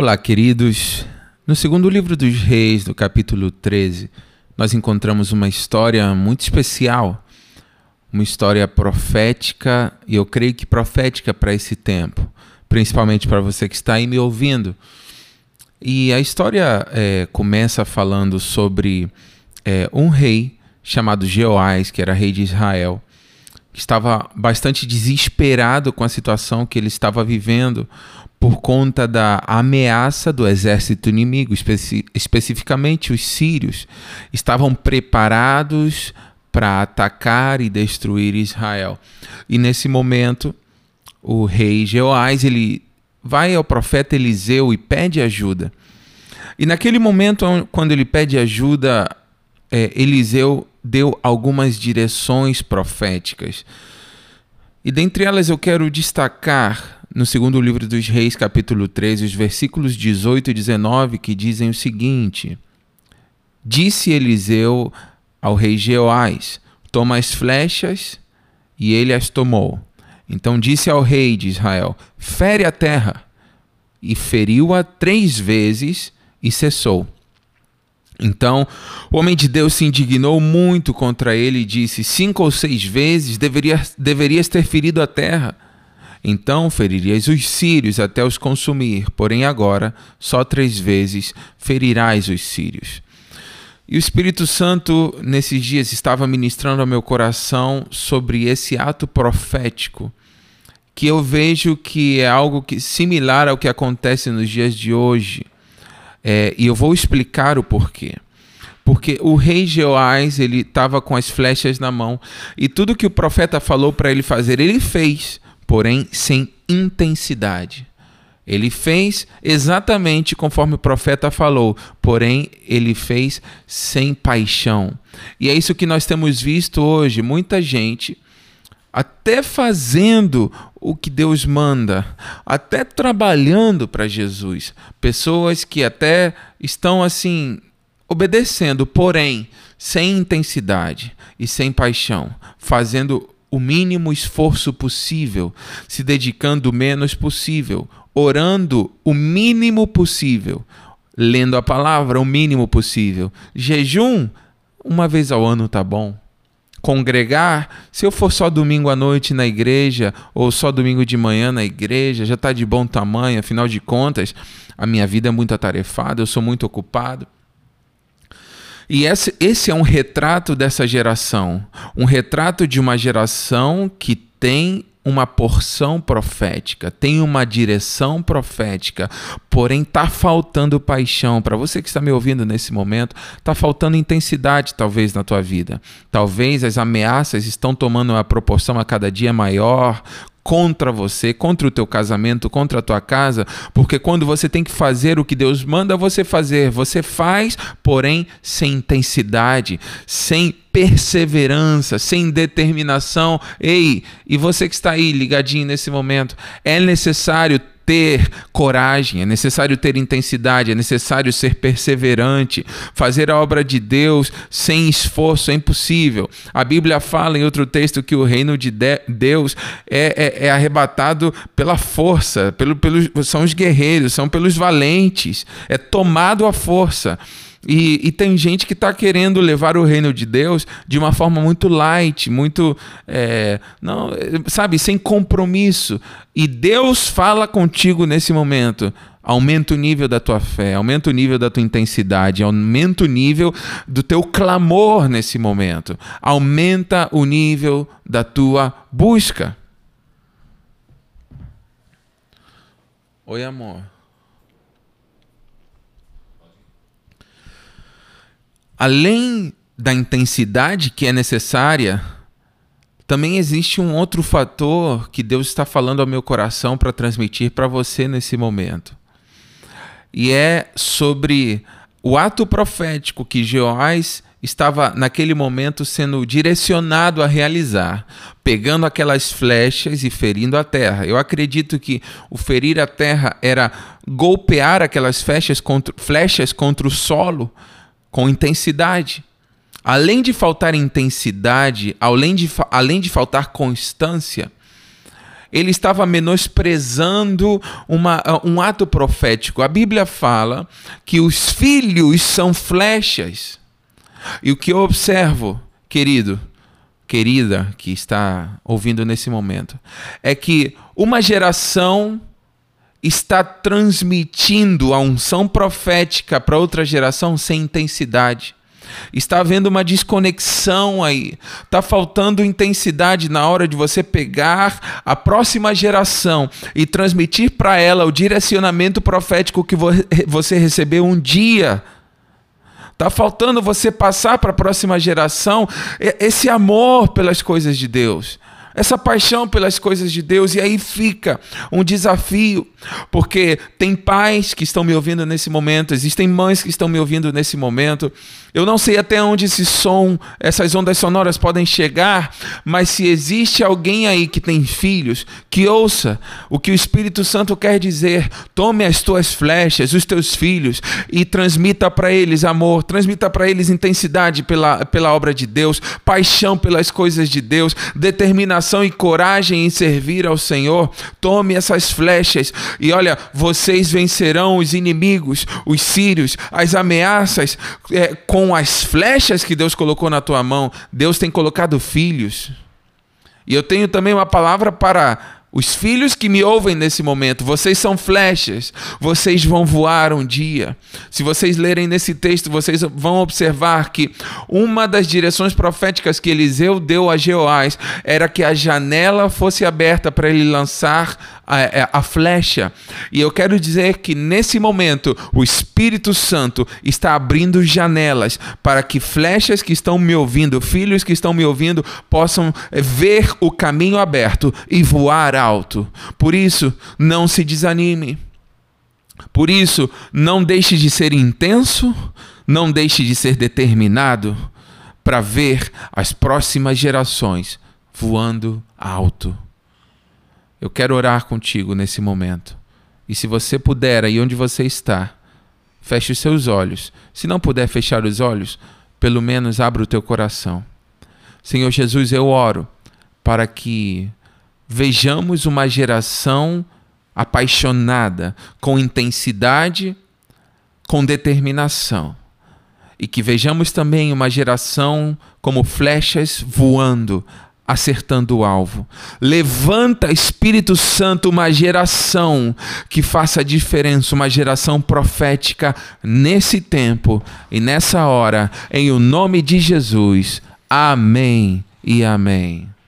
Olá, queridos. No segundo livro dos Reis, do capítulo 13, nós encontramos uma história muito especial, uma história profética, e eu creio que profética para esse tempo, principalmente para você que está aí me ouvindo. E a história é, começa falando sobre é, um rei chamado Jeoás, que era rei de Israel, que estava bastante desesperado com a situação que ele estava vivendo por conta da ameaça do exército inimigo, especi especificamente os sírios, estavam preparados para atacar e destruir Israel. E nesse momento, o rei Jeoás, ele vai ao profeta Eliseu e pede ajuda. E naquele momento, quando ele pede ajuda, é, Eliseu deu algumas direções proféticas. E dentre elas eu quero destacar no segundo livro dos Reis, capítulo 13, os versículos 18 e 19, que dizem o seguinte: Disse Eliseu ao rei Jeoás: Toma as flechas, e ele as tomou. Então disse ao rei de Israel: Fere a terra. E feriu-a três vezes e cessou. Então o homem de Deus se indignou muito contra ele e disse: Cinco ou seis vezes deverias, deverias ter ferido a terra. Então feririas os sírios até os consumir, porém agora só três vezes ferirás os sírios. E o Espírito Santo, nesses dias, estava ministrando ao meu coração sobre esse ato profético, que eu vejo que é algo que, similar ao que acontece nos dias de hoje. É, e eu vou explicar o porquê porque o rei Jeoás ele estava com as flechas na mão e tudo que o profeta falou para ele fazer ele fez porém sem intensidade. Ele fez exatamente conforme o profeta falou, porém ele fez sem paixão. E é isso que nós temos visto hoje, muita gente até fazendo o que Deus manda, até trabalhando para Jesus, pessoas que até estão assim obedecendo, porém sem intensidade e sem paixão, fazendo o mínimo esforço possível, se dedicando o menos possível, orando o mínimo possível, lendo a palavra o mínimo possível. Jejum, uma vez ao ano tá bom. Congregar, se eu for só domingo à noite na igreja ou só domingo de manhã na igreja, já está de bom tamanho, afinal de contas, a minha vida é muito atarefada, eu sou muito ocupado. E esse, esse é um retrato dessa geração, um retrato de uma geração que tem uma porção profética, tem uma direção profética, porém está faltando paixão. Para você que está me ouvindo nesse momento, está faltando intensidade, talvez, na tua vida. Talvez as ameaças estão tomando uma proporção a cada dia maior, contra você, contra o teu casamento, contra a tua casa, porque quando você tem que fazer o que Deus manda você fazer, você faz, porém sem intensidade, sem perseverança, sem determinação. Ei, e você que está aí ligadinho nesse momento, é necessário ter coragem, é necessário ter intensidade, é necessário ser perseverante. Fazer a obra de Deus sem esforço é impossível. A Bíblia fala em outro texto que o reino de Deus é, é, é arrebatado pela força, pelo, pelos, são os guerreiros, são pelos valentes, é tomado à força. E, e, tem gente que está querendo levar o reino de Deus de uma forma muito light, muito, é, não, sabe, sem compromisso. E Deus fala contigo nesse momento. Aumenta o nível da tua fé, aumenta o nível da tua intensidade, aumenta o nível do teu clamor nesse momento, aumenta o nível da tua busca. Oi, amor. Além da intensidade que é necessária, também existe um outro fator que Deus está falando ao meu coração para transmitir para você nesse momento. E é sobre o ato profético que Jeoás estava naquele momento sendo direcionado a realizar, pegando aquelas flechas e ferindo a terra. Eu acredito que o ferir a terra era golpear aquelas flechas contra, flechas contra o solo com intensidade. Além de faltar intensidade, além de, além de faltar constância, ele estava menosprezando uma, um ato profético. A Bíblia fala que os filhos são flechas. E o que eu observo, querido, querida que está ouvindo nesse momento, é que uma geração está transmitindo a unção profética para outra geração sem intensidade. Está havendo uma desconexão aí. Está faltando intensidade na hora de você pegar a próxima geração e transmitir para ela o direcionamento profético que você recebeu um dia. Está faltando você passar para a próxima geração esse amor pelas coisas de Deus essa paixão pelas coisas de Deus, e aí fica um desafio, porque tem pais que estão me ouvindo nesse momento, existem mães que estão me ouvindo nesse momento. Eu não sei até onde esse som, essas ondas sonoras podem chegar, mas se existe alguém aí que tem filhos, que ouça o que o Espírito Santo quer dizer. Tome as tuas flechas, os teus filhos, e transmita para eles amor, transmita para eles intensidade pela, pela obra de Deus, paixão pelas coisas de Deus, determinação determinação e coragem em servir ao Senhor, tome essas flechas e olha, vocês vencerão os inimigos, os sírios, as ameaças é, com as flechas que Deus colocou na tua mão. Deus tem colocado filhos. E eu tenho também uma palavra para os filhos que me ouvem nesse momento, vocês são flechas, vocês vão voar um dia. Se vocês lerem nesse texto, vocês vão observar que uma das direções proféticas que Eliseu deu a Jeoás era que a janela fosse aberta para ele lançar a, é, a, flecha. E eu quero dizer que nesse momento o Espírito Santo está abrindo janelas para que flechas que estão me ouvindo, filhos que estão me ouvindo, possam ver o caminho aberto e voar alto. Por isso, não se desanime. Por isso, não deixe de ser intenso, não deixe de ser determinado para ver as próximas gerações voando alto. Eu quero orar contigo nesse momento. E se você puder, aí onde você está, feche os seus olhos. Se não puder fechar os olhos, pelo menos abra o teu coração. Senhor Jesus, eu oro para que vejamos uma geração apaixonada, com intensidade, com determinação. E que vejamos também uma geração como flechas voando, acertando o alvo. Levanta, Espírito Santo, uma geração que faça diferença, uma geração profética nesse tempo e nessa hora, em o nome de Jesus. Amém e amém.